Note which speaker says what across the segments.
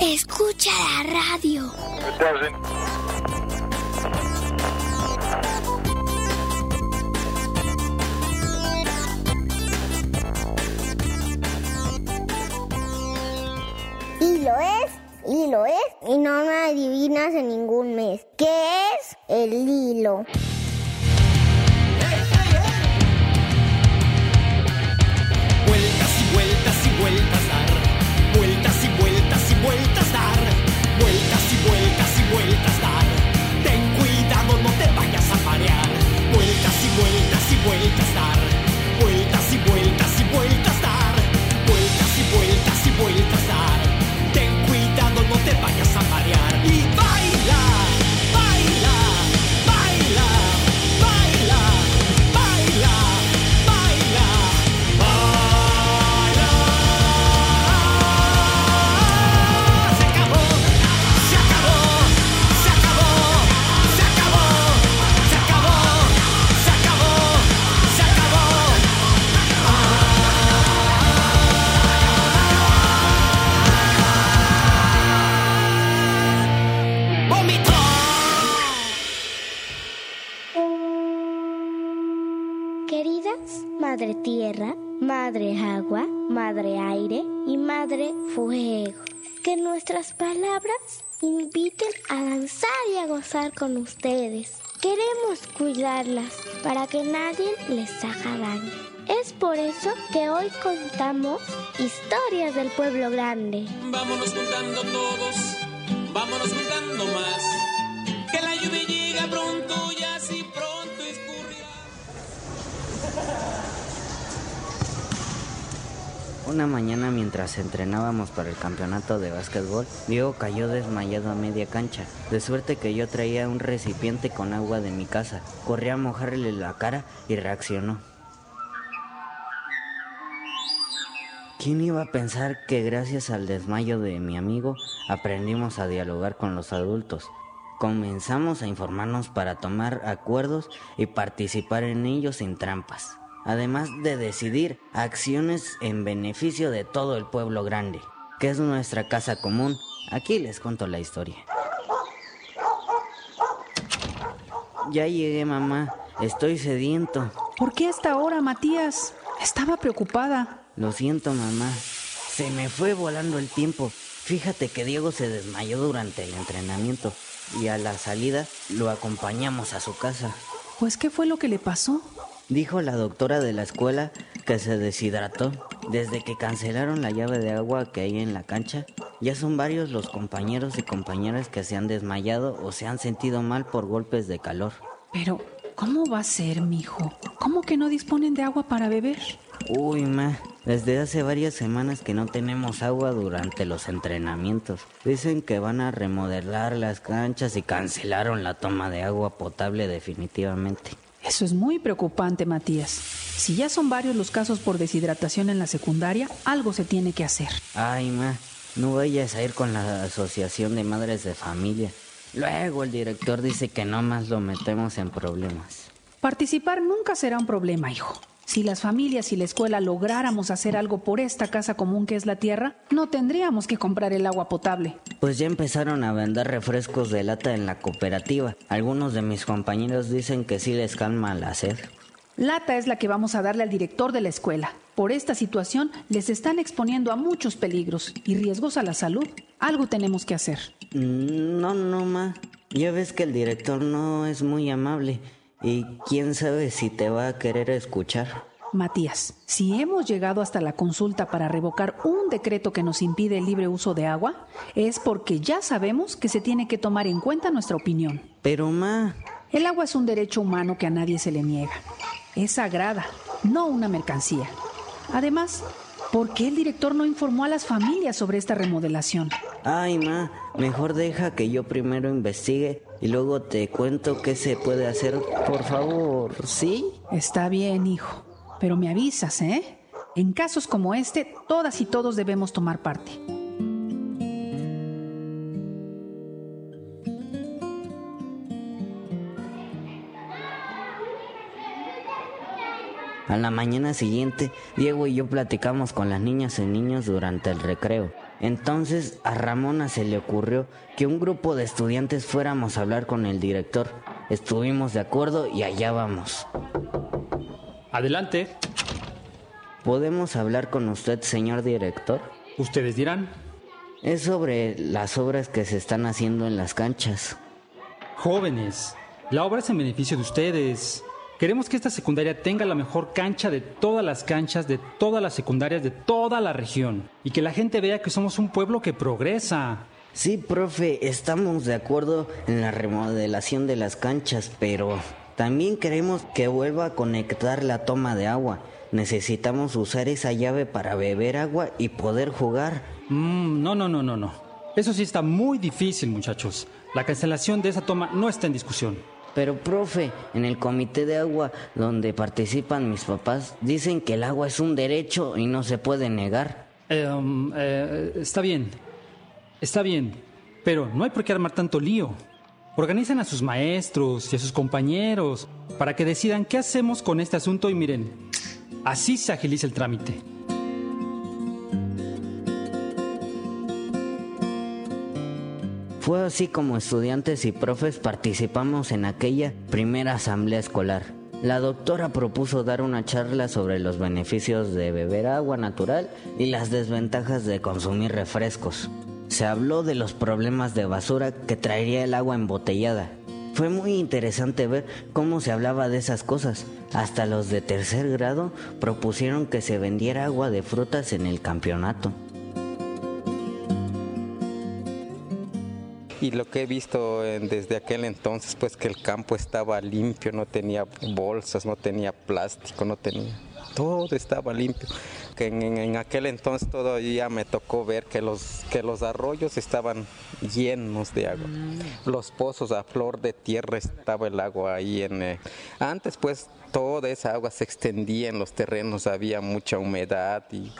Speaker 1: Escucha la radio.
Speaker 2: Y lo es, y lo es, y no me adivinas en ningún mes. ¿Qué es el hilo?
Speaker 3: Vueltas dar. Ten cuidado, no te vayas a marear. Vueltas y vueltas y vueltas dar. Vueltas y vueltas y vueltas dar. Vueltas y vueltas y vueltas dar.
Speaker 4: Nuestras palabras inviten a danzar y a gozar con ustedes. Queremos cuidarlas para que nadie les haga daño. Es por eso que hoy contamos historias del pueblo grande.
Speaker 5: Vámonos juntando todos, vámonos juntando más. Que la lluvia llega pronto y así pronto escurrirá.
Speaker 6: Una mañana mientras entrenábamos para el campeonato de básquetbol, Diego cayó desmayado a media cancha, de suerte que yo traía un recipiente con agua de mi casa. Corrí a mojarle la cara y reaccionó. ¿Quién iba a pensar que gracias al desmayo de mi amigo aprendimos a dialogar con los adultos? Comenzamos a informarnos para tomar acuerdos y participar en ellos sin trampas, además de decidir acciones en beneficio de todo el pueblo grande, que es nuestra casa común. Aquí les cuento la historia. Ya llegué, mamá. Estoy sediento.
Speaker 7: ¿Por qué hasta ahora, Matías? Estaba preocupada.
Speaker 6: Lo siento, mamá. Se me fue volando el tiempo. Fíjate que Diego se desmayó durante el entrenamiento y a la salida lo acompañamos a su casa.
Speaker 7: Pues, ¿qué fue lo que le pasó?
Speaker 6: Dijo la doctora de la escuela que se deshidrató. Desde que cancelaron la llave de agua que hay en la cancha, ya son varios los compañeros y compañeras que se han desmayado o se han sentido mal por golpes de calor.
Speaker 7: Pero, ¿cómo va a ser, mijo? ¿Cómo que no disponen de agua para beber?
Speaker 6: Uy, ma, desde hace varias semanas que no tenemos agua durante los entrenamientos. Dicen que van a remodelar las canchas y cancelaron la toma de agua potable definitivamente.
Speaker 7: Eso es muy preocupante, Matías. Si ya son varios los casos por deshidratación en la secundaria, algo se tiene que hacer.
Speaker 6: Ay, ma, no vayas a ir con la Asociación de Madres de Familia. Luego el director dice que no más lo metemos en problemas.
Speaker 7: Participar nunca será un problema, hijo. Si las familias y la escuela lográramos hacer algo por esta casa común que es la tierra, no tendríamos que comprar el agua potable.
Speaker 6: Pues ya empezaron a vender refrescos de lata en la cooperativa. Algunos de mis compañeros dicen que sí les calma la sed.
Speaker 7: Lata es la que vamos a darle al director de la escuela. Por esta situación les están exponiendo a muchos peligros y riesgos a la salud. Algo tenemos que hacer.
Speaker 6: Mm, No, no, ma. Ya ves que el director no es muy amable. Y quién sabe si te va a querer escuchar.
Speaker 7: Matías, si hemos llegado hasta la consulta para revocar un decreto que nos impide el libre uso de agua, es porque ya sabemos que se tiene que tomar en cuenta nuestra opinión.
Speaker 6: Pero, ma,
Speaker 7: El agua es un derecho humano que a nadie se le niega. Es sagrada no una mercancía. Además, ¿por qué el director no informó a las familias sobre esta remodelación?
Speaker 6: Ay, ma, mejor deja que yo primero investigue y luego te cuento qué se puede hacer, por favor, ¿sí?
Speaker 7: Está bien, hijo, pero me avisas, ¿eh? En casos como este, todas y todos debemos tomar parte.
Speaker 6: A la mañana siguiente, Diego y yo platicamos con las niñas y niños durante el recreo. Entonces a Ramona se le ocurrió que un grupo de estudiantes fuéramos a hablar con el director. Estuvimos de acuerdo y allá vamos.
Speaker 8: Adelante.
Speaker 6: ¿Podemos hablar con usted, señor director?
Speaker 8: Ustedes dirán.
Speaker 6: Es sobre las obras que se están haciendo en las canchas.
Speaker 8: Jóvenes, la obra es en beneficio de ustedes. Queremos que esta secundaria tenga la mejor cancha de todas las canchas, de todas las secundarias, de toda la región. Y que la gente vea que somos un pueblo que progresa.
Speaker 6: Sí, profe, estamos de acuerdo en la remodelación de las canchas, pero también queremos que vuelva a conectar la toma de agua. Necesitamos usar esa llave para beber agua y poder jugar.
Speaker 8: Mm, no, no, no, no, no. Eso sí está muy difícil, muchachos. La cancelación de esa toma no está en discusión.
Speaker 6: Pero, profe, en el comité de agua donde participan mis papás, dicen que el agua es un derecho y no se puede negar.
Speaker 8: Um, eh, está bien, está bien, pero no hay por qué armar tanto lío. Organicen a sus maestros y a sus compañeros para que decidan qué hacemos con este asunto y miren, así se agiliza el trámite.
Speaker 6: Fue así como estudiantes y profes participamos en aquella primera asamblea escolar. La doctora propuso dar una charla sobre los beneficios de beber agua natural y las desventajas de consumir refrescos. Se habló de los problemas de basura que traería el agua embotellada. Fue muy interesante ver cómo se hablaba de esas cosas. Hasta los de tercer grado propusieron que se vendiera agua de frutas en el campeonato.
Speaker 9: Y lo que he visto desde aquel entonces pues que el campo estaba limpio, no tenía bolsas, no tenía plástico, no tenía, todo estaba limpio. Que en, aquel entonces todavía me tocó ver que los, que los arroyos estaban llenos de agua. Los pozos a flor de tierra estaba el agua ahí en... Eh, antes pues toda esa agua se extendía en los terrenos, había mucha humedad y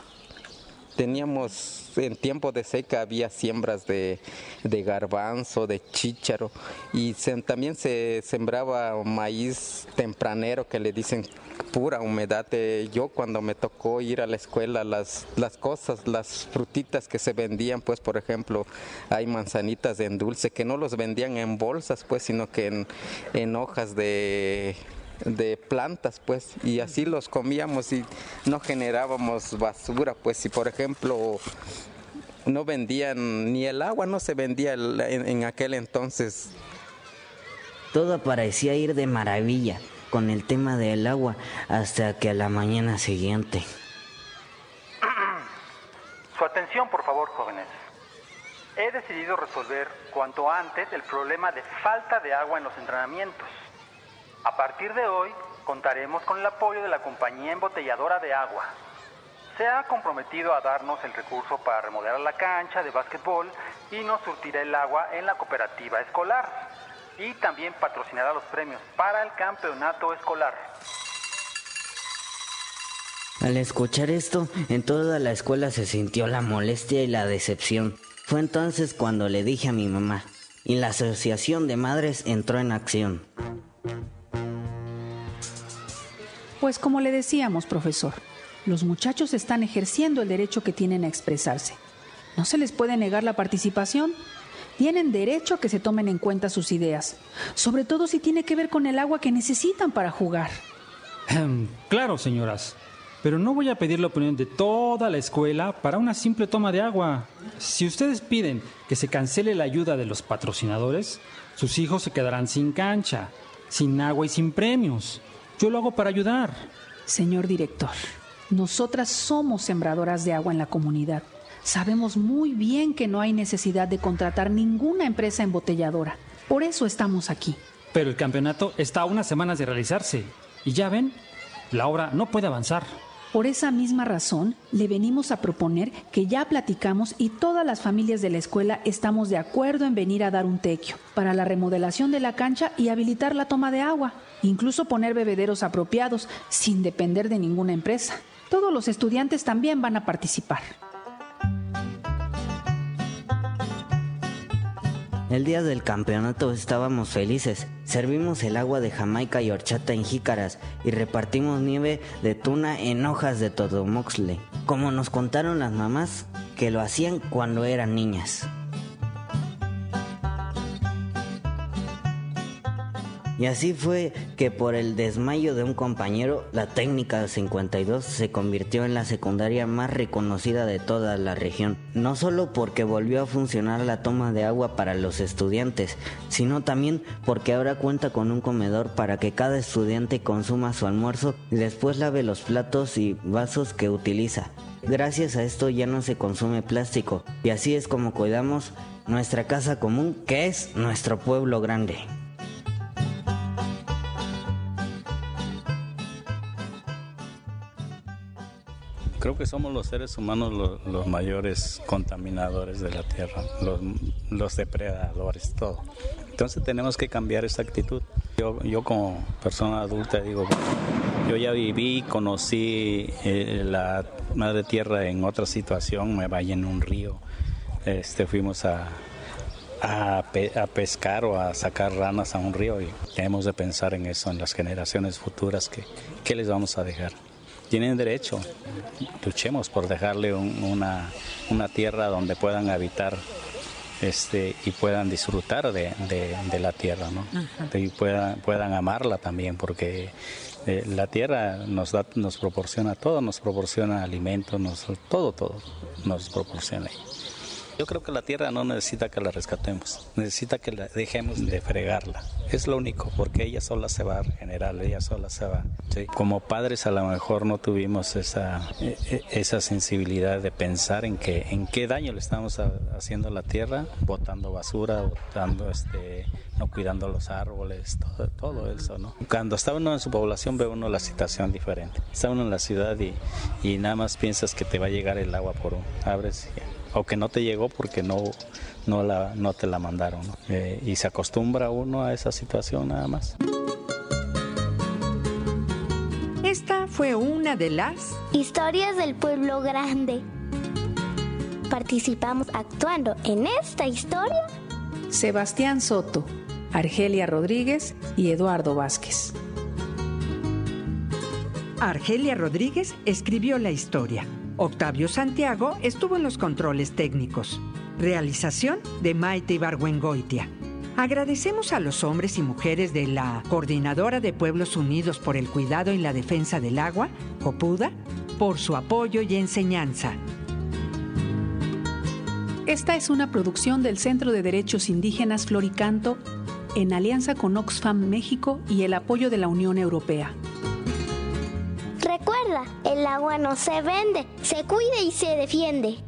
Speaker 9: teníamos en tiempo de seca había siembras de, garbanzo, de chícharo y también se sembraba maíz tempranero que le dicen pura humedad. yo cuando me tocó ir a la escuela, las, las cosas, las frutitas que se vendían, pues por ejemplo, hay manzanitas en dulce que no los vendían en bolsas, pues, sino que en hojas de de plantas, pues, y así los comíamos y no generábamos basura, pues, si por ejemplo no vendían ni el agua, no se vendía en, aquel entonces.
Speaker 6: Todo parecía ir de maravilla con el tema del agua hasta que a la mañana siguiente.
Speaker 10: Su atención, por favor, jóvenes. He decidido resolver cuanto antes el problema de falta de agua en los entrenamientos. A partir de hoy, contaremos con el apoyo de la compañía embotelladora de agua. Se ha comprometido a darnos el recurso para remodelar la cancha de básquetbol y nos surtirá el agua en la cooperativa escolar. Y también patrocinará los premios para el campeonato escolar.
Speaker 6: Al escuchar esto, en toda la escuela se sintió la molestia y la decepción. Fue entonces cuando le dije a mi mamá, y la Asociación de Madres entró en acción.
Speaker 7: Pues como le decíamos, profesor, los muchachos están ejerciendo el derecho que tienen a expresarse. No se les puede negar la participación. Tienen derecho a que se tomen en cuenta sus ideas, sobre todo si tiene que ver con el agua que necesitan para jugar.
Speaker 8: Em, claro, señoras, pero no voy a pedir la opinión de toda la escuela para una simple toma de agua. Si ustedes piden que se cancele la ayuda de los patrocinadores, sus hijos se quedarán sin cancha, sin agua y sin premios. Yo lo hago para ayudar.
Speaker 7: Señor director, nosotras somos sembradoras de agua en la comunidad. Sabemos muy bien que no hay necesidad de contratar ninguna empresa embotelladora. Por eso estamos aquí.
Speaker 8: Pero el campeonato está a unas semanas de realizarse. Y ya ven, la obra no puede avanzar.
Speaker 7: Por esa misma razón, le venimos a proponer que ya platicamos y todas las familias de la escuela estamos de acuerdo en venir a dar un tequio para la remodelación de la cancha y habilitar la toma de agua, incluso poner bebederos apropiados sin depender de ninguna empresa. Todos los estudiantes también van a participar.
Speaker 6: El día del campeonato estábamos felices. Servimos el agua de Jamaica y horchata en jícaras y repartimos nieve de tuna en hojas de todomoxle, como nos contaron las mamás que lo hacían cuando eran niñas. Y así fue que por el desmayo de un compañero, la técnica 52 se convirtió en la secundaria más reconocida de toda la región. No solo porque volvió a funcionar la toma de agua para los estudiantes, sino también porque ahora cuenta con un comedor para que cada estudiante consuma su almuerzo y después lave los platos y vasos que utiliza. Gracias a esto ya no se consume plástico y así es como cuidamos nuestra casa común que es nuestro pueblo grande.
Speaker 11: Creo que somos los seres humanos los, mayores contaminadores de la tierra, los, los, depredadores, todo. Entonces tenemos que cambiar esa actitud. Yo, yo como persona adulta digo, yo ya viví, conocí eh, la madre tierra en otra situación, me vaya en un río, este, fuimos a, a, pe a, pescar o a sacar ranas a un río y tenemos de pensar en eso, en las generaciones futuras, que, ¿qué les vamos a dejar? Tienen derecho. Luchemos por dejarle un, una, una, tierra donde puedan habitar este, y puedan disfrutar de, de, de la tierra, ¿no? Y puedan, puedan amarla también, porque eh, la tierra nos, da, nos proporciona todo, nos proporciona alimentos, nos, todo, todo nos proporciona. Yo creo que la tierra no necesita que la rescatemos, necesita que dejemos de fregarla. Es lo único, porque ella sola se va a regenerar, ella sola se va. ¿sí? Como padres a lo mejor no tuvimos esa, esa sensibilidad de pensar en, que, en qué daño le estamos haciendo a la tierra, botando basura, botando este, no cuidando los árboles, todo, todo eso, ¿no? Cuando está uno en su población ve uno la situación diferente. Está uno en la ciudad y, y nada más piensas que te va a llegar el agua por un, abres y o que no te llegó porque no, no, la, no te la mandaron. ¿no? Eh, y se acostumbra uno a esa situación nada más.
Speaker 12: Esta fue una de las
Speaker 4: historias del pueblo grande. Participamos actuando en esta historia
Speaker 7: Sebastián Soto, Argelia Rodríguez y Eduardo Vázquez.
Speaker 12: Argelia Rodríguez escribió la historia. Octavio Santiago estuvo en los controles técnicos. Realización de Maite Ibargüengoitia. Agradecemos a los hombres y mujeres de la Coordinadora de Pueblos Unidos por el Cuidado y la Defensa del Agua, COPUDA, por su apoyo y enseñanza.
Speaker 7: Esta es una producción del Centro de Derechos Indígenas Floricanto en alianza con Oxfam México y el apoyo de la Unión Europea.
Speaker 4: El agua no se vende, se cuida y se defiende.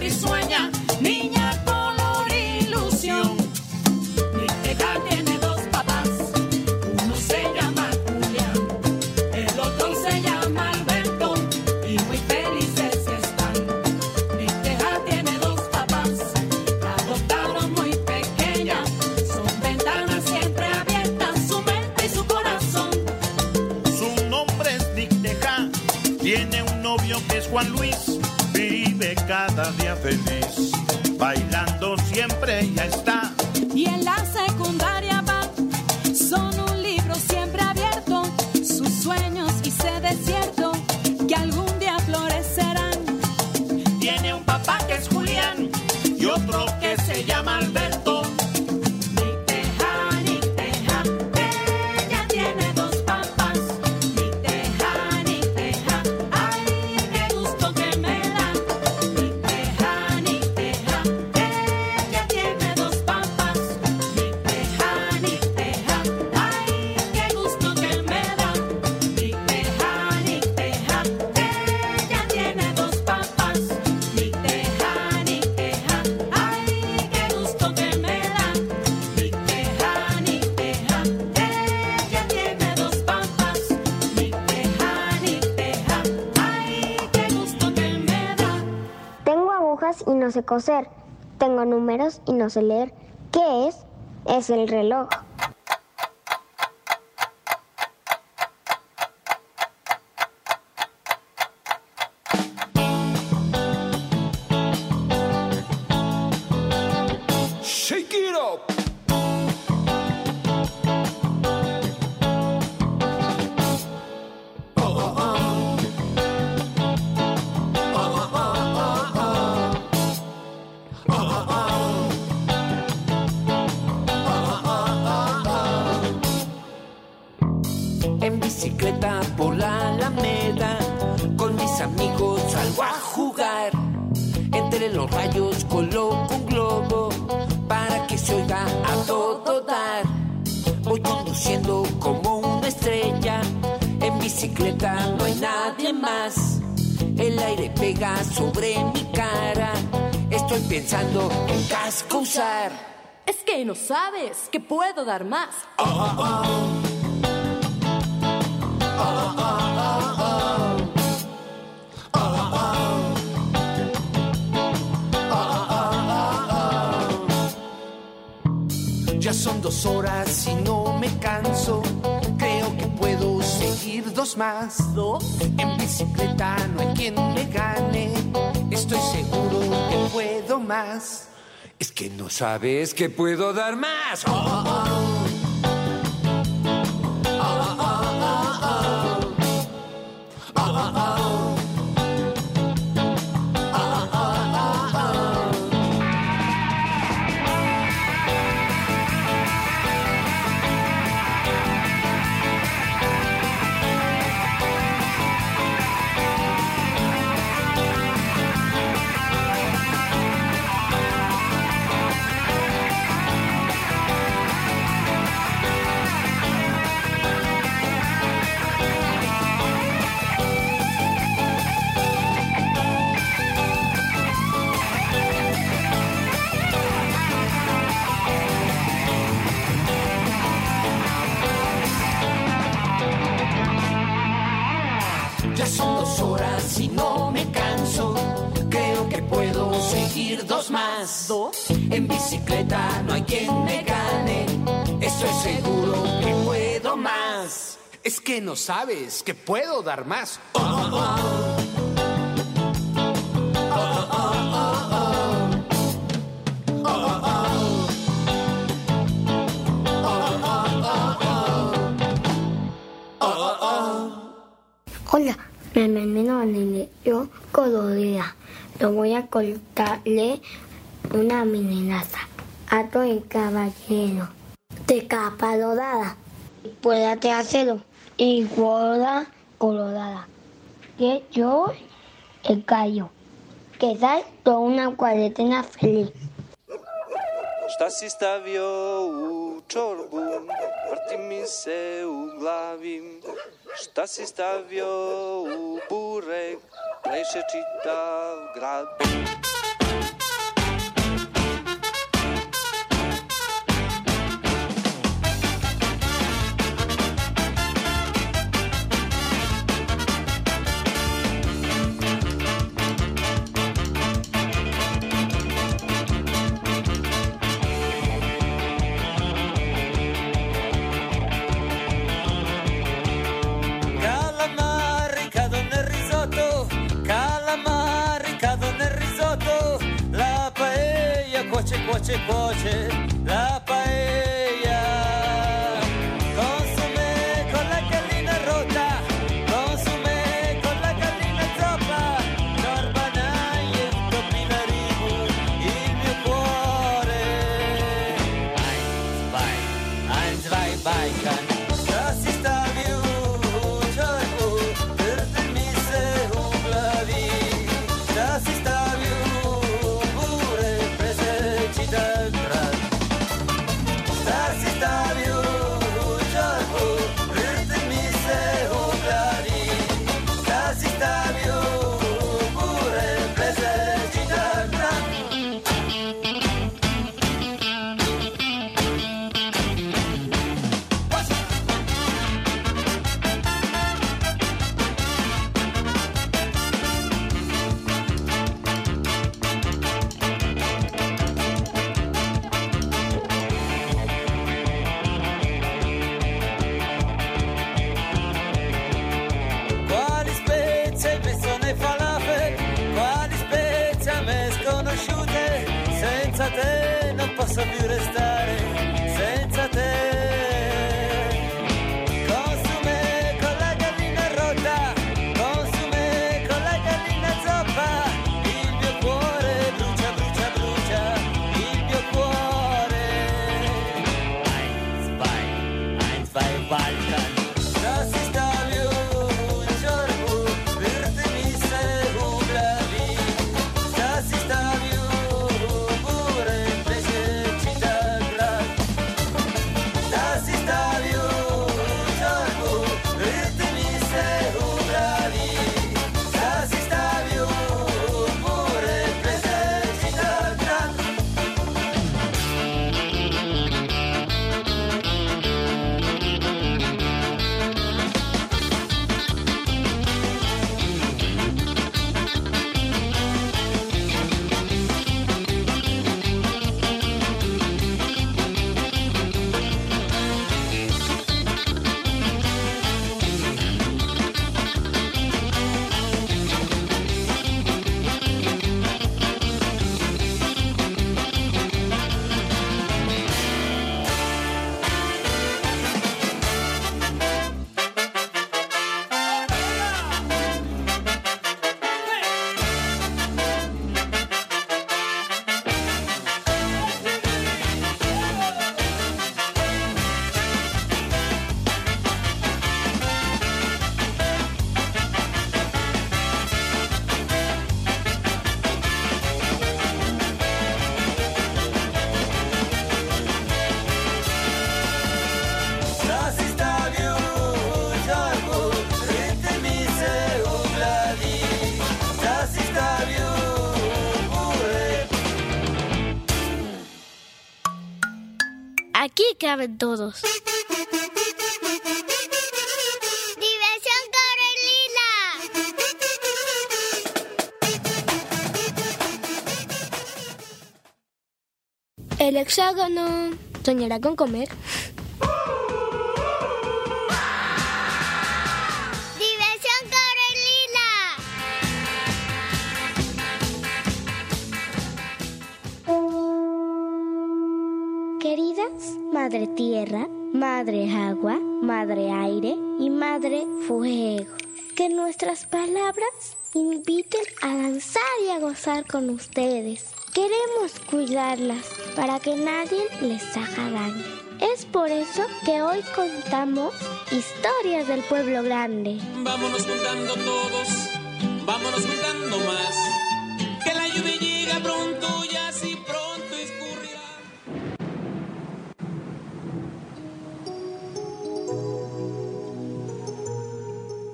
Speaker 13: corre
Speaker 14: e sonha. y no sé
Speaker 2: coser. Tengo números y no sé leer. ¿Qué es? Es el reloj.
Speaker 15: sabes que puedo dar más.
Speaker 16: Ya son dos horas y no me canso. Creo que puedo seguir dos más. En bicicleta no hay quien me gane. Estoy seguro que puedo más que no sabes que puedo dar más. Oh, oh, oh.
Speaker 17: menos sabes que puedo dar más.
Speaker 18: Hola, me menino Nene. Yo, Colorea, le voy a contarle una amenaza. Ato el caballero de capa dorada. Puede hacerlo y gorda colorada, que yo el gallo, que da toda una cuarentena feliz.
Speaker 19: Šta stavio u čorbu, vrti mi se u glavi. Šta si stavio u burek, pleše čitav grad.
Speaker 1: caben todos.
Speaker 4: El hexágono. ¿Soñará con comer? Con ustedes. Queremos cuidarlas para que nadie les haga daño. Es por eso que hoy contamos historias del pueblo grande.
Speaker 5: Vámonos juntando todos, vámonos juntando más. Que la lluvia llega pronto y así pronto escurrirá.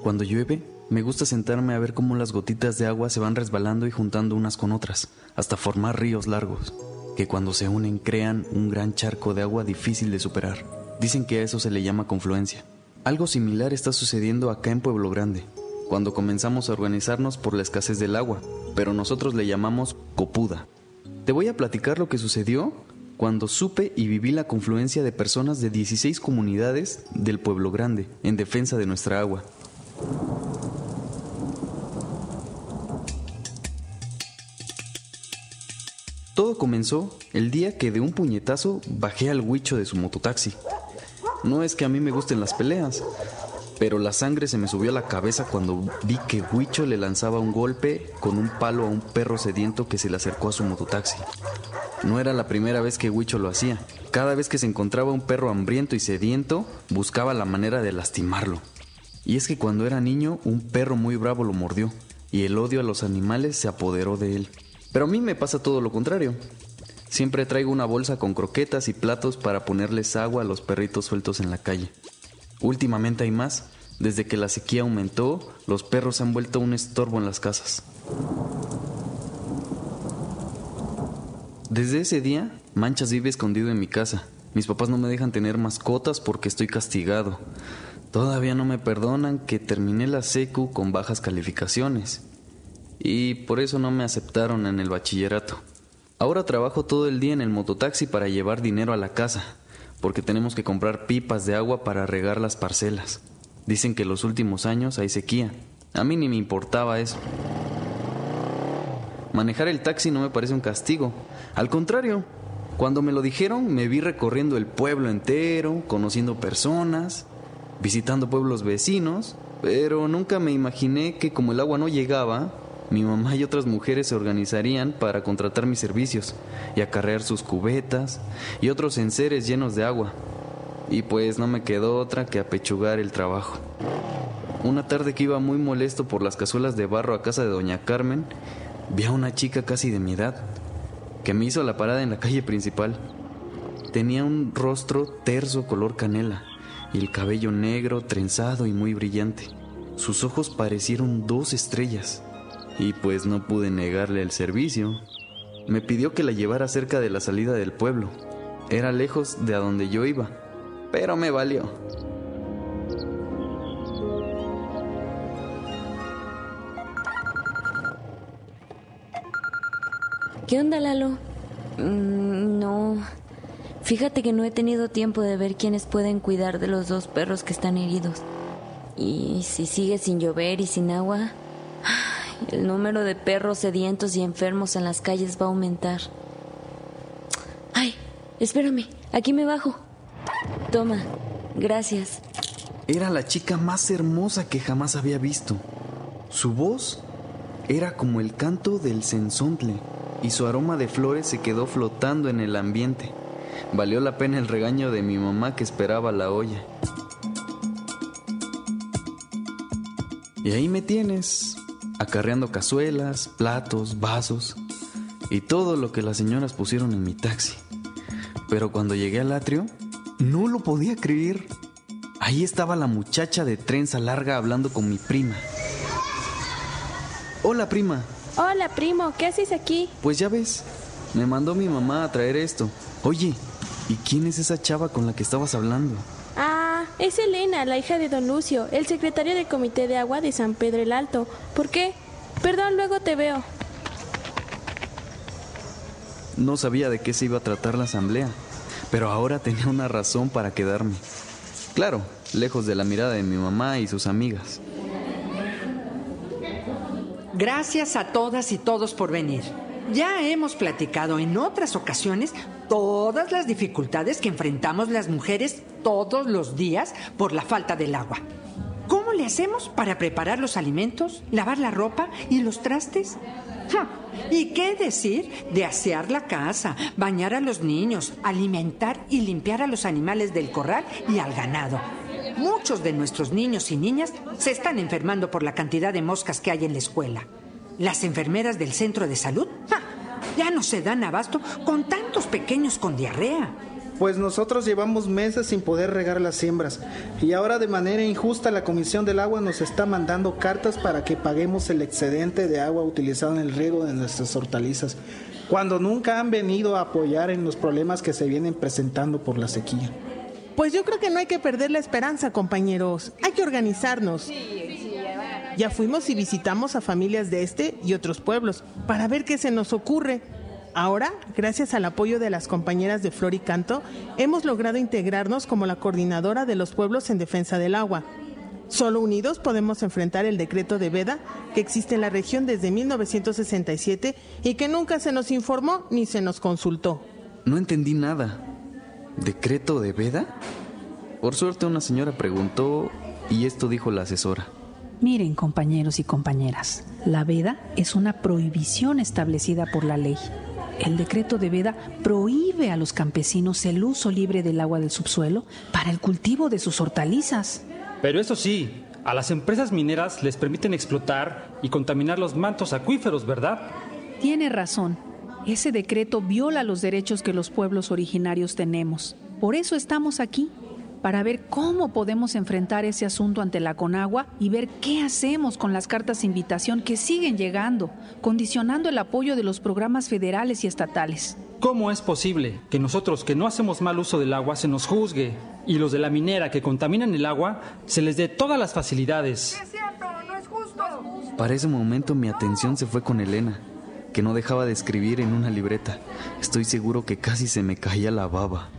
Speaker 20: Cuando llueve, me gusta sentarme a ver cómo las gotitas de agua se van resbalando y juntando unas con otras, hasta formar ríos largos, que cuando se unen crean un gran charco de agua difícil de superar. Dicen que a eso se le llama confluencia. Algo similar está sucediendo acá en Pueblo Grande, cuando comenzamos a organizarnos por la escasez del agua, pero nosotros le llamamos copuda. Te voy a platicar lo que sucedió cuando supe y viví la confluencia de personas de 16 comunidades del Pueblo Grande en defensa de nuestra agua. Todo comenzó el día que de un puñetazo bajé al huicho de su mototaxi. No es que a mí me gusten las peleas, pero la sangre se me subió a la cabeza cuando vi que Huicho le lanzaba un golpe con un palo a un perro sediento que se le acercó a su mototaxi. No era la primera vez que Huicho lo hacía. Cada vez que se encontraba un perro hambriento y sediento, buscaba la manera de lastimarlo. Y es que cuando era niño, un perro muy bravo lo mordió, y el odio a los animales se apoderó de él. Pero a mí me pasa todo lo contrario. Siempre traigo una bolsa con croquetas y platos para ponerles agua a los perritos sueltos en la calle. Últimamente hay más. Desde que la sequía aumentó, los perros se han vuelto un estorbo en las casas. Desde ese día, Manchas vive escondido en mi casa. Mis papás no me dejan tener mascotas porque estoy castigado. Todavía no me perdonan que terminé la secu con bajas calificaciones. Y por eso no me aceptaron en el bachillerato. Ahora trabajo todo el día en el mototaxi para llevar dinero a la casa, porque tenemos que comprar pipas de agua para regar las parcelas. Dicen que los últimos años hay sequía. A mí ni me importaba eso. Manejar el taxi no me parece un castigo. Al contrario, cuando me lo dijeron me vi recorriendo el pueblo entero, conociendo personas, visitando pueblos vecinos, pero nunca me imaginé que como el agua no llegaba, mi mamá y otras mujeres se organizarían para contratar mis servicios y acarrear sus cubetas y otros enseres llenos de agua. Y pues no me quedó otra que apechugar el trabajo. Una tarde que iba muy molesto por las cazuelas de barro a casa de doña Carmen, vi a una chica casi de mi edad, que me hizo la parada en la calle principal. Tenía un rostro terso color canela y el cabello negro, trenzado y muy brillante. Sus ojos parecieron dos estrellas y pues no pude negarle el servicio. Me pidió que la llevara cerca de la salida del pueblo. Era lejos de a donde yo iba, pero me valió.
Speaker 21: ¿Qué onda, Lalo? Mm, no. Fíjate que no he tenido tiempo de ver quiénes pueden cuidar de los dos perros que están heridos. Y si sigue sin llover y sin agua, el número de perros sedientos y enfermos en las calles va a aumentar. Ay, espérame, aquí me bajo. Toma, gracias.
Speaker 20: Era la chica más hermosa que jamás había visto. Su voz era como el canto del censontle y su aroma de flores se quedó flotando en el ambiente. Valió la pena el regaño de mi mamá que esperaba la olla. Y ahí me tienes, acarreando cazuelas, platos, vasos y todo lo que las señoras pusieron en mi taxi. Pero cuando llegué al atrio, no lo podía creer. Ahí estaba la muchacha de trenza larga hablando con mi prima. Hola, prima.
Speaker 22: Hola, primo, ¿qué haces aquí?
Speaker 20: Pues ya ves, me mandó mi mamá a traer esto. Oye, ¿y quién es esa chava con la que estabas hablando?
Speaker 22: Ah, es Elena, la hija de don Lucio, el secretario del Comité de Agua de San Pedro el Alto. ¿Por qué? Perdón, luego te veo.
Speaker 20: No sabía de qué se iba a tratar la asamblea, pero ahora tenía una razón para quedarme. Claro, lejos de la mirada de mi mamá y sus amigas.
Speaker 12: Gracias a todas y todos por venir. Ya hemos platicado en otras ocasiones todas las dificultades que enfrentamos las mujeres todos los días por la falta del agua. ¿Cómo le hacemos para preparar los alimentos, lavar la ropa y los trastes? ¿Y qué decir de asear la casa, bañar a los niños, alimentar y limpiar a los animales del corral y al ganado? Muchos de nuestros niños y niñas se están enfermando por la cantidad de moscas que hay en la escuela. Las enfermeras del centro de salud ja, ya no se dan abasto con tantos pequeños con diarrea.
Speaker 23: Pues nosotros llevamos meses sin poder regar las siembras y ahora de manera injusta la Comisión del Agua nos está mandando cartas para que paguemos el excedente de agua utilizado en el riego de nuestras hortalizas, cuando nunca han venido a apoyar en los problemas que se vienen presentando por la sequía.
Speaker 24: Pues yo creo que no hay que perder la esperanza, compañeros. Hay que organizarnos. Ya fuimos y visitamos a familias de este y otros pueblos para ver qué se nos ocurre. Ahora, gracias al apoyo de las compañeras de Flor y Canto, hemos logrado integrarnos como la coordinadora de los pueblos en defensa del agua. Solo unidos podemos enfrentar el decreto de veda que existe en la región desde 1967 y que nunca se nos informó ni se nos consultó.
Speaker 20: No entendí nada. ¿Decreto de veda? Por suerte una señora preguntó y esto dijo la asesora.
Speaker 7: Miren, compañeros y compañeras, la veda es una prohibición establecida por la ley. El decreto de veda prohíbe a los campesinos el uso libre del agua del subsuelo para el cultivo de sus hortalizas.
Speaker 8: Pero eso sí, a las empresas mineras les permiten explotar y contaminar los mantos acuíferos, ¿verdad?
Speaker 7: Tiene razón. Ese decreto viola los derechos que los pueblos originarios tenemos. Por eso estamos aquí, para ver cómo podemos enfrentar ese asunto ante la Conagua y ver qué hacemos con las cartas de invitación que siguen llegando, condicionando el apoyo de los programas federales y estatales.
Speaker 8: ¿Cómo es posible que nosotros que no hacemos mal uso del agua se nos juzgue y los de la minera que contaminan el agua se les dé todas las facilidades?
Speaker 20: Para ese momento mi atención se fue con Elena, que no dejaba de escribir en una libreta. Estoy seguro que casi se me caía la baba.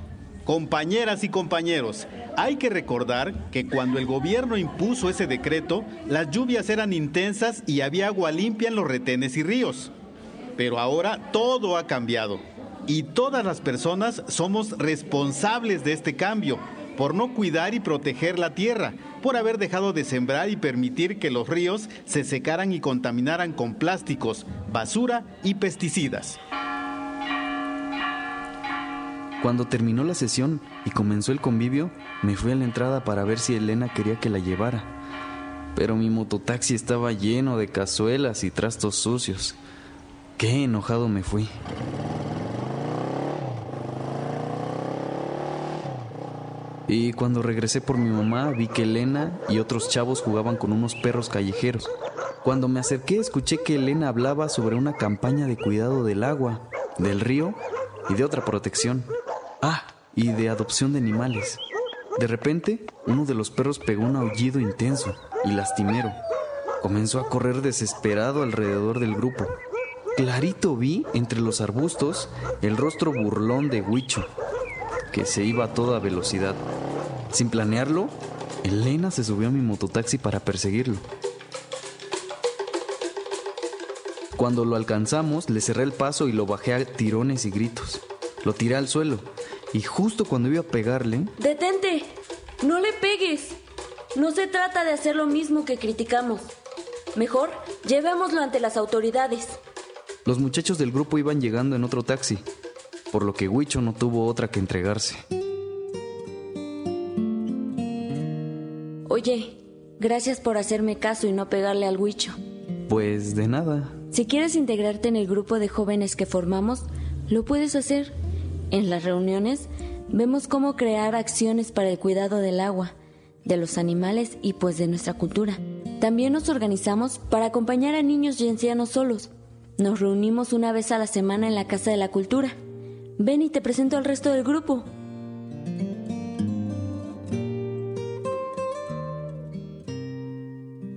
Speaker 25: Compañeras y compañeros, hay que recordar que cuando el gobierno impuso ese decreto, las lluvias eran intensas y había agua limpia en los retenes y ríos. Pero ahora todo ha cambiado y todas las personas somos responsables de este cambio por no cuidar y proteger la tierra, por haber dejado de sembrar y permitir que los ríos se secaran y contaminaran con plásticos, basura y pesticidas.
Speaker 20: Cuando terminó la sesión y comenzó el convivio, me fui a la entrada para ver si Elena quería que la llevara. Pero mi mototaxi estaba lleno de cazuelas y trastos sucios. Qué enojado me fui. Y cuando regresé por mi mamá, vi que Elena y otros chavos jugaban con unos perros callejeros. Cuando me acerqué, escuché que Elena hablaba sobre una campaña de cuidado del agua, del río y de otra protección. Ah, y de adopción de animales. De repente, uno de los perros pegó un aullido intenso y lastimero. Comenzó a correr desesperado alrededor del grupo. Clarito vi entre los arbustos el rostro burlón de Huicho, que se iba a toda velocidad. Sin planearlo, Elena se subió a mi mototaxi para perseguirlo. Cuando lo alcanzamos, le cerré el paso y lo bajé a tirones y gritos. Lo tiré al suelo y justo cuando iba a pegarle...
Speaker 19: ¡Detente! ¡No le pegues! No se trata de hacer lo mismo que criticamos. Mejor, llevémoslo ante las autoridades.
Speaker 20: Los muchachos del grupo iban llegando en otro taxi, por lo que Huicho no tuvo otra que entregarse.
Speaker 19: Oye, gracias por hacerme caso y no pegarle al Huicho.
Speaker 20: Pues de nada.
Speaker 19: Si quieres integrarte en el grupo de jóvenes que formamos, lo puedes hacer. En las reuniones vemos cómo crear acciones para el cuidado del agua, de los animales y pues de nuestra cultura. También nos organizamos para acompañar a niños y ancianos solos. Nos reunimos una vez a la semana en la Casa de la Cultura. Ven y te presento al resto del grupo.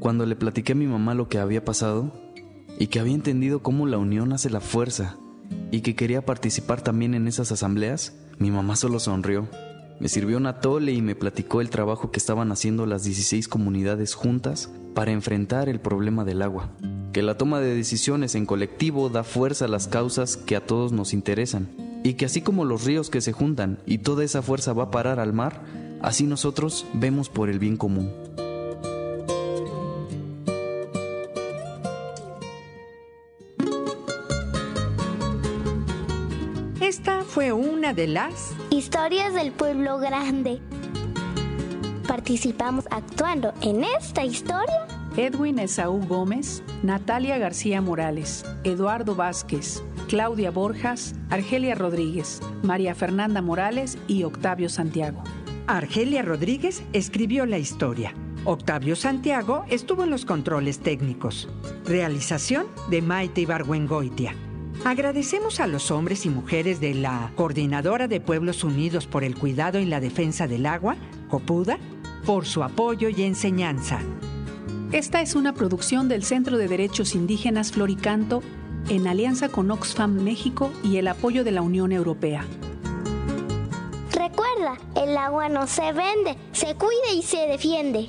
Speaker 20: Cuando le platiqué a mi mamá lo que había pasado y que había entendido cómo la unión hace la fuerza y que quería participar también en esas asambleas, mi mamá solo sonrió. Me sirvió un atole y me platicó el trabajo que estaban haciendo las 16 comunidades juntas para enfrentar el problema del agua. Que la toma de decisiones en colectivo da fuerza a las causas que a todos nos interesan. Y que así como los ríos que se juntan y toda esa fuerza va a parar al mar, así nosotros vemos por el bien común.
Speaker 12: Una de las
Speaker 4: Historias del pueblo grande. Participamos actuando en esta historia.
Speaker 7: Edwin Esaú Gómez, Natalia García Morales, Eduardo Vázquez, Claudia Borjas, Argelia Rodríguez, María Fernanda Morales y Octavio Santiago.
Speaker 12: Argelia Rodríguez escribió la historia. Octavio Santiago estuvo en los controles técnicos. Realización de Maite Ibargüengoitia. Agradecemos a los hombres y mujeres de la Coordinadora de Pueblos Unidos por el Cuidado y la Defensa del Agua, COPUDA, por su apoyo y enseñanza.
Speaker 7: Esta es una producción del Centro de Derechos Indígenas Floricanto en alianza con Oxfam México y el apoyo de la Unión Europea.
Speaker 4: Recuerda, el agua no se vende, se cuida y se defiende.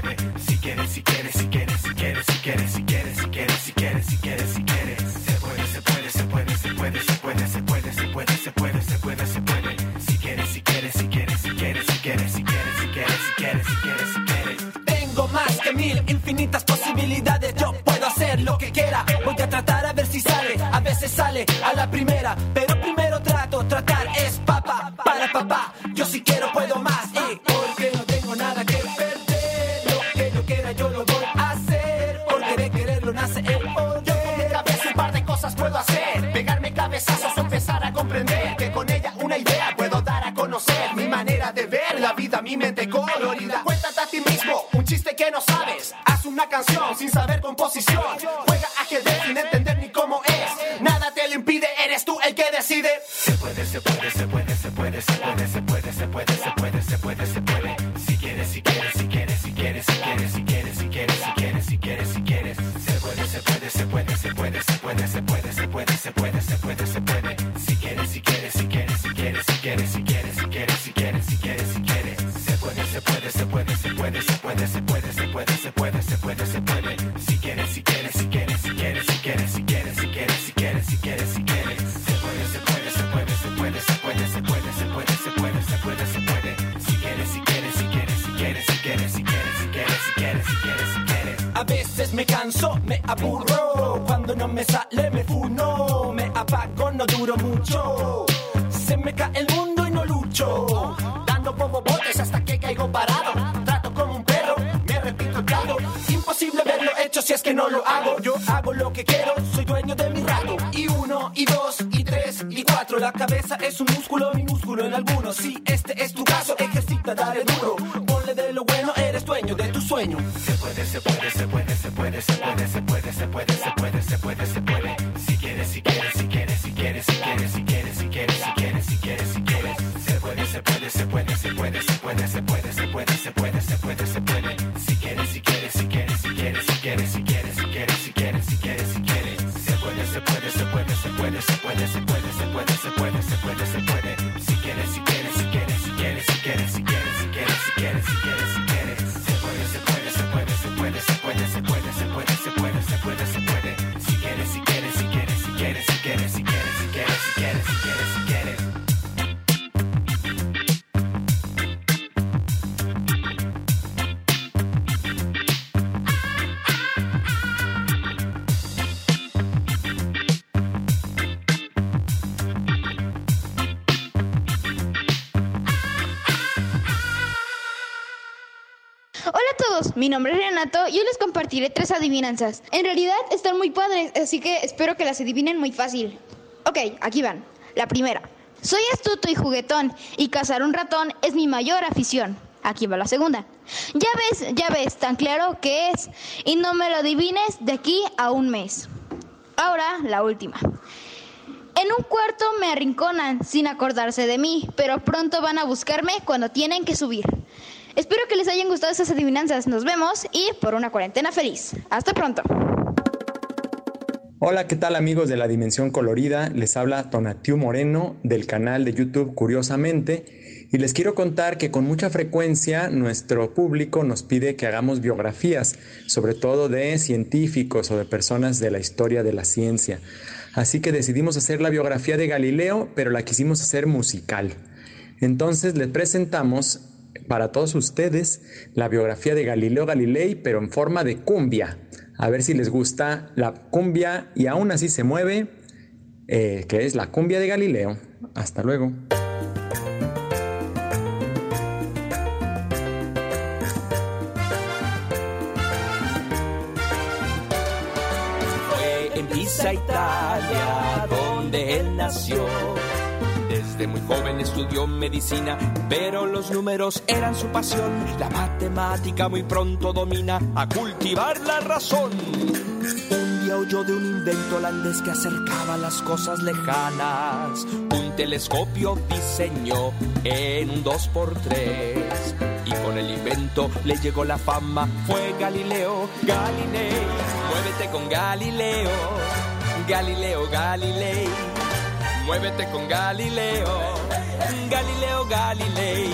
Speaker 3: Infinitas posibilidades. Yo puedo hacer lo que quiera. Voy a tratar a ver si sale. A veces sale a la primera. Pero hago. Yo hago lo que quiero, soy dueño de mi rato. Y uno, y dos, y tres, y cuatro. La cabeza es un músculo, mi músculo en algunos. Si este es tu caso, ejercita, dale duro. Ponle de lo bueno, eres dueño de tu sueño.
Speaker 26: Se puede, se puede, se puede, se puede, se puede, se puede, se puede,
Speaker 27: nombre es Renato y hoy les compartiré tres adivinanzas. En realidad están muy padres, así que espero que las adivinen muy fácil. Ok, aquí van. La primera. Soy astuto y juguetón, y cazar un ratón es mi mayor afición. Aquí va la segunda. Ya ves, ya ves, tan claro que es, y no me lo adivines de aquí a un mes. Ahora, la última. En un cuarto me arrinconan sin acordarse de mí, pero pronto van a buscarme cuando tienen que subir. Espero que les hayan gustado esas adivinanzas. Nos vemos y por una cuarentena feliz. Hasta pronto.
Speaker 28: Hola, ¿qué tal amigos de la Dimensión Colorida? Les habla Tonatiu Moreno del canal de YouTube Curiosamente y les quiero contar que con mucha frecuencia nuestro público nos pide que hagamos biografías, sobre todo de científicos o de personas de la historia de la ciencia. Así que decidimos hacer la biografía de Galileo, pero la quisimos hacer musical. Entonces les presentamos para todos ustedes la biografía de Galileo Galilei, pero en forma de cumbia. A ver si les gusta la cumbia y aún así se mueve, eh, que es la cumbia de Galileo. Hasta luego.
Speaker 29: Italia, donde él nació. Muy joven estudió medicina, pero los números eran su pasión. La matemática muy pronto domina a cultivar la razón. Un día oyó de un invento holandés que acercaba las cosas lejanas. Un telescopio diseñó en un 2x3. Y con el invento le llegó la fama. Fue Galileo Galilei. Muévete con Galileo. Galileo Galilei. Muévete con Galileo, Galileo Galilei.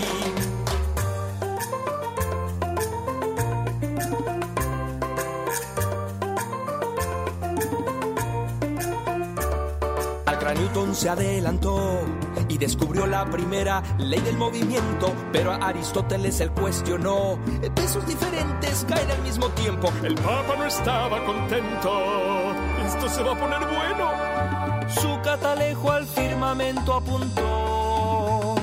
Speaker 29: Al gran Newton se adelantó y descubrió la primera ley del movimiento, pero a Aristóteles él cuestionó. Pesos diferentes caen al mismo tiempo.
Speaker 30: El Papa no estaba contento. Esto se va a poner bueno.
Speaker 29: Su catalejo al firmamento apuntó.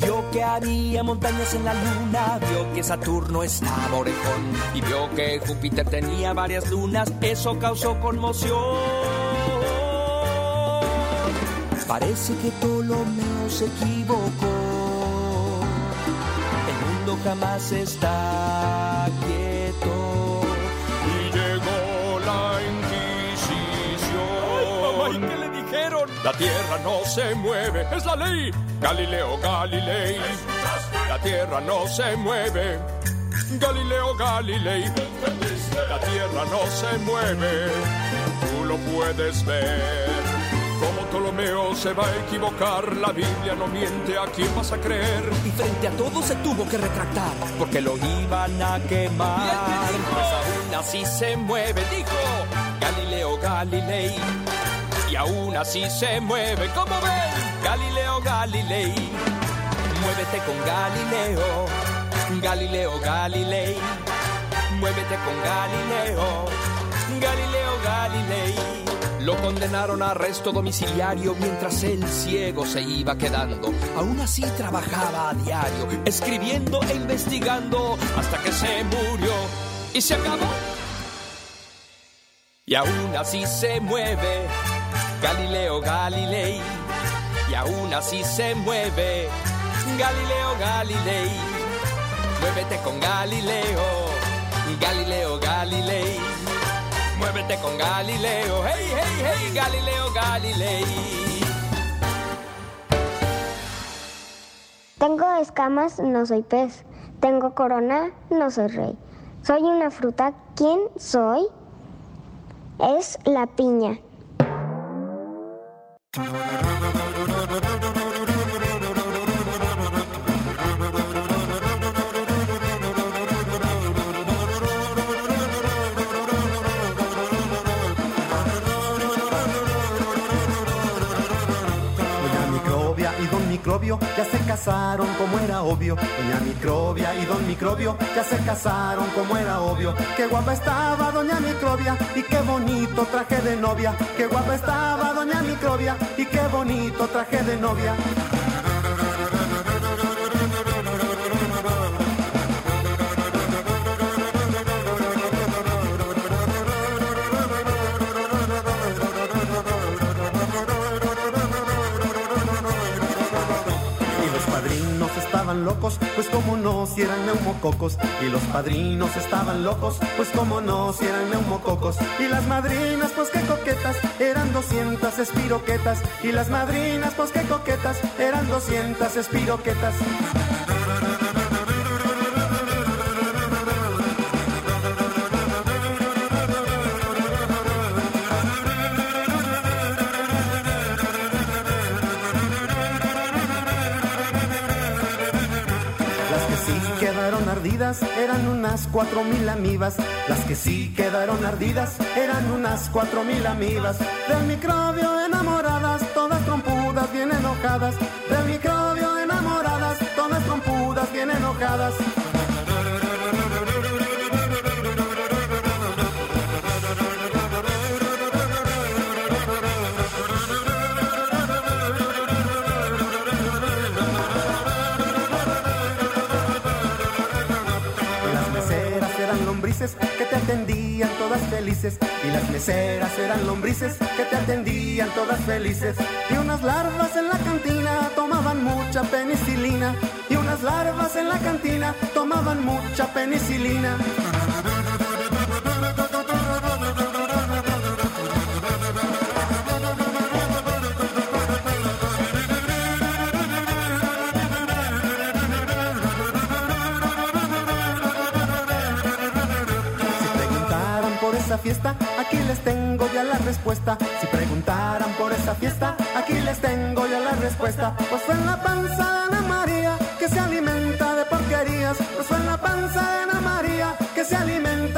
Speaker 29: Vio que había montañas en la luna, vio que Saturno estaba orejón y vio que Júpiter tenía varias lunas. Eso causó conmoción. Parece que Ptolomeo se equivocó. El mundo jamás está
Speaker 30: La tierra no se mueve, es la ley. Galileo Galilei. La tierra no se mueve. Galileo Galilei. La tierra no se mueve. Tú lo puedes ver. Como Ptolomeo se va a equivocar, la Biblia no miente, ¿a quién vas a creer?
Speaker 29: Y frente a todo se tuvo que retractar, porque lo iban a quemar. Pues aún así se mueve, dijo Galileo Galilei. Y aún así se mueve, como ven, Galileo Galilei. Muévete con Galileo, Galileo Galilei. Muévete con Galileo, Galileo Galilei. Lo condenaron a arresto domiciliario mientras el ciego se iba quedando. Aún así trabajaba a diario, escribiendo e investigando hasta que se murió y se acabó. Y aún así se mueve Galileo Galilei. Y aún así se mueve Galileo Galilei. Muévete con Galileo, Galileo Galilei. Muévete con Galileo, hey, hey, hey, Galileo Galilei.
Speaker 18: Tengo escamas, no soy pez. Tengo corona, no soy rey. Soy una fruta, ¿quién soy? Es la piña.
Speaker 31: Doña Microbia y Don Microbio ya se casaron como era obvio. Doña Microbia y Don Microbio ya se casaron como era obvio. Qué guapa estaba Doña Microbia y qué bonito traje de novia. Qué guapa estaba Doña Microbia y qué bonito traje de novia. Locos, pues como no, si eran neumococos. Y los padrinos estaban locos, pues como no, si eran neumococos. Y las madrinas, pues qué coquetas, eran 200 espiroquetas. Y las madrinas, pues qué coquetas, eran 200 espiroquetas. Eran unas cuatro mil amibas. Las que sí quedaron ardidas eran unas cuatro mil amibas. Del microbio enamoradas, todas trompudas, bien enojadas. Del microbio enamoradas, todas trompudas, bien enojadas. Que te atendían todas felices. Y las meseras eran lombrices que te atendían todas felices. Y unas larvas en la cantina tomaban mucha penicilina. Y unas larvas en la cantina tomaban mucha penicilina. Fiesta, aquí les tengo ya la respuesta. Si preguntaran por esa fiesta, aquí les tengo ya la respuesta. Pues fue en la panza de Ana María que se alimenta de porquerías. Pues fue en la panza de Ana María que se alimenta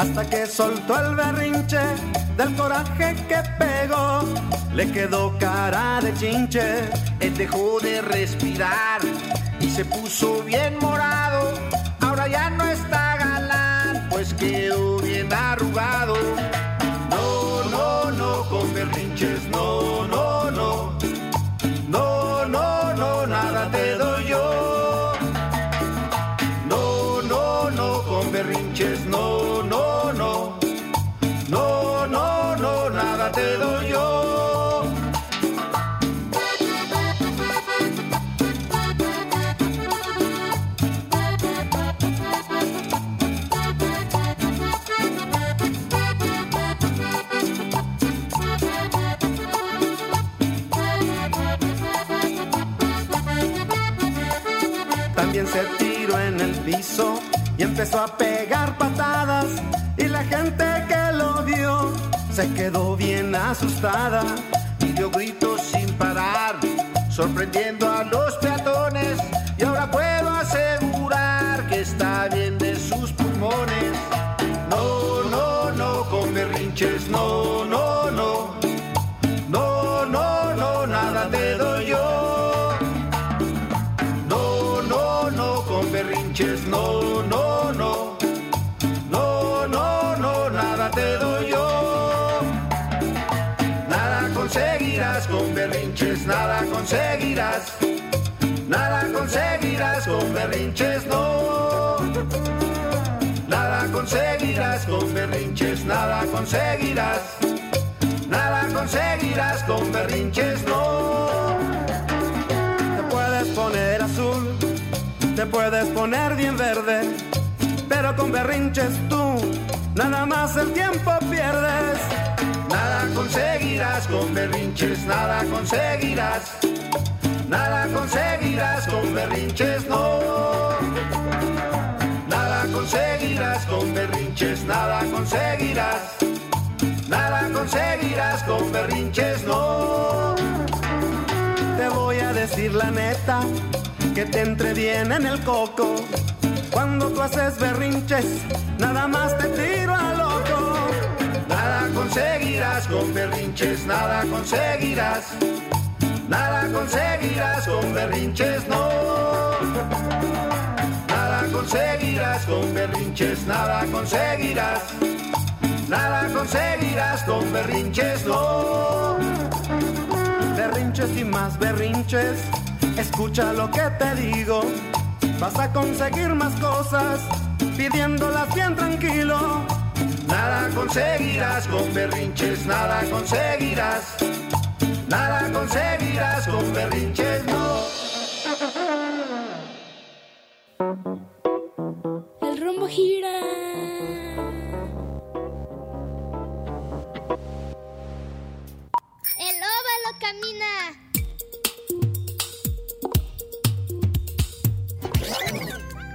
Speaker 31: hasta que soltó el berrinche del coraje que pegó. Le quedó cara de chinche, él dejó de respirar y se puso bien morado. Se quedó bien asustada y dio gritos sin parar, sorprendiendo a los peatones. Con berrinches, nada conseguirás. Nada conseguirás con berrinches, no. Te puedes poner azul, te puedes poner bien verde, pero con berrinches tú nada más el tiempo pierdes. Nada conseguirás con berrinches, nada conseguirás. Nada conseguirás con berrinches, no. Con berrinches, nada conseguirás. Nada conseguirás con berrinches, no. Te voy a
Speaker 32: decir la neta, que te entre bien en el coco. Cuando tú haces berrinches, nada más te tiro a loco. Nada conseguirás con berrinches, nada conseguirás. Nada conseguirás con berrinches, no. Conseguirás con berrinches, nada conseguirás. Nada conseguirás con berrinches, no. Berrinches y más berrinches, escucha lo que te digo. Vas a conseguir más cosas pidiéndolas bien tranquilo. Nada conseguirás con berrinches, nada conseguirás. Nada conseguirás con berrinches, no.